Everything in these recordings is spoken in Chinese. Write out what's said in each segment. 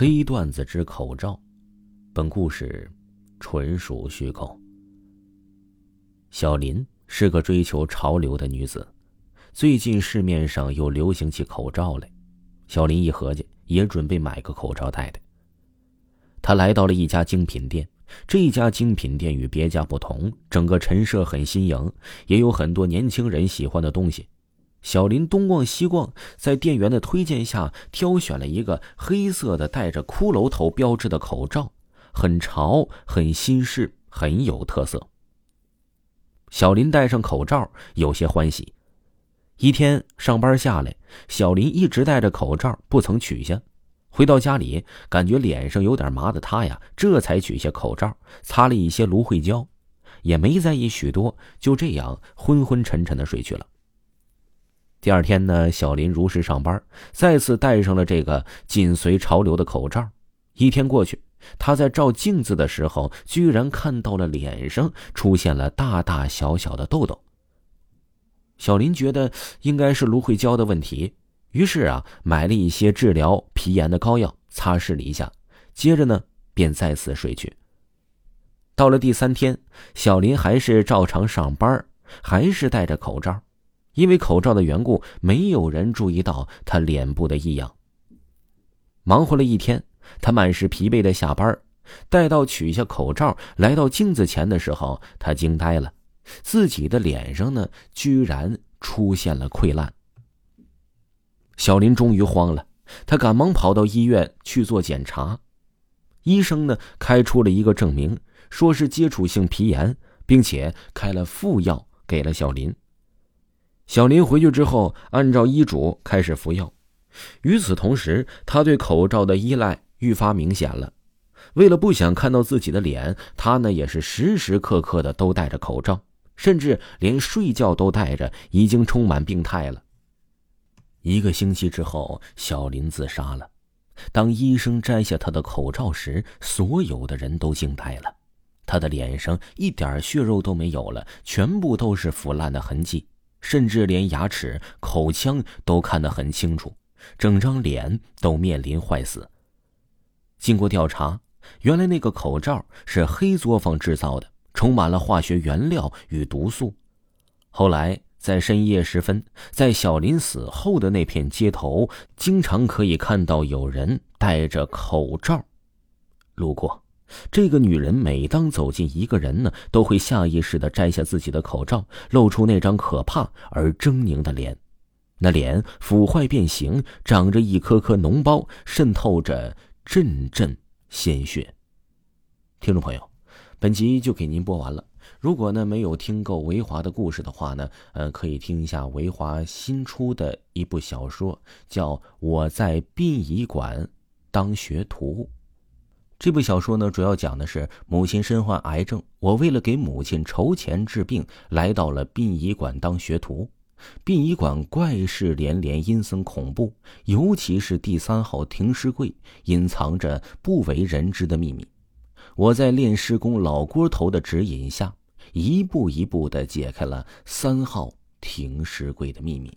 黑段子之口罩，本故事纯属虚构。小林是个追求潮流的女子，最近市面上又流行起口罩来，小林一合计，也准备买个口罩戴戴。他来到了一家精品店，这家精品店与别家不同，整个陈设很新颖，也有很多年轻人喜欢的东西。小林东逛西逛，在店员的推荐下，挑选了一个黑色的带着骷髅头标志的口罩，很潮，很新式，很有特色。小林戴上口罩，有些欢喜。一天上班下来，小林一直戴着口罩，不曾取下。回到家里，感觉脸上有点麻的他呀，这才取下口罩，擦了一些芦荟胶，也没在意许多，就这样昏昏沉沉的睡去了。第二天呢，小林如实上班，再次戴上了这个紧随潮流的口罩。一天过去，他在照镜子的时候，居然看到了脸上出现了大大小小的痘痘。小林觉得应该是芦荟胶的问题，于是啊，买了一些治疗皮炎的膏药，擦拭了一下，接着呢，便再次睡去。到了第三天，小林还是照常上班，还是戴着口罩。因为口罩的缘故，没有人注意到他脸部的异样。忙活了一天，他满是疲惫的下班。待到取下口罩，来到镜子前的时候，他惊呆了，自己的脸上呢，居然出现了溃烂。小林终于慌了，他赶忙跑到医院去做检查。医生呢，开出了一个证明，说是接触性皮炎，并且开了副药给了小林。小林回去之后，按照医嘱开始服药。与此同时，他对口罩的依赖愈发明显了。为了不想看到自己的脸，他呢也是时时刻刻的都戴着口罩，甚至连睡觉都戴着，已经充满病态了。一个星期之后，小林自杀了。当医生摘下他的口罩时，所有的人都惊呆了。他的脸上一点血肉都没有了，全部都是腐烂的痕迹。甚至连牙齿、口腔都看得很清楚，整张脸都面临坏死。经过调查，原来那个口罩是黑作坊制造的，充满了化学原料与毒素。后来在深夜时分，在小林死后的那片街头，经常可以看到有人戴着口罩路过。这个女人每当走近一个人呢，都会下意识的摘下自己的口罩，露出那张可怕而狰狞的脸。那脸腐坏变形，长着一颗颗脓包，渗透着阵阵鲜血。听众朋友，本集就给您播完了。如果呢没有听够维华的故事的话呢，呃，可以听一下维华新出的一部小说，叫《我在殡仪馆当学徒》。这部小说呢，主要讲的是母亲身患癌症，我为了给母亲筹钱治病，来到了殡仪馆当学徒。殡仪馆怪事连连，阴森恐怖，尤其是第三号停尸柜，隐藏着不为人知的秘密。我在炼尸工老郭头的指引下，一步一步的解开了三号停尸柜的秘密。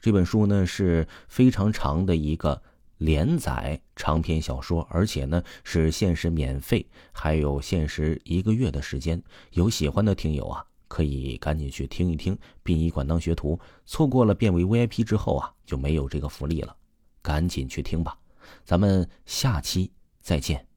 这本书呢是非常长的一个。连载长篇小说，而且呢是限时免费，还有限时一个月的时间。有喜欢的听友啊，可以赶紧去听一听《殡仪馆当学徒》。错过了变为 VIP 之后啊，就没有这个福利了。赶紧去听吧，咱们下期再见。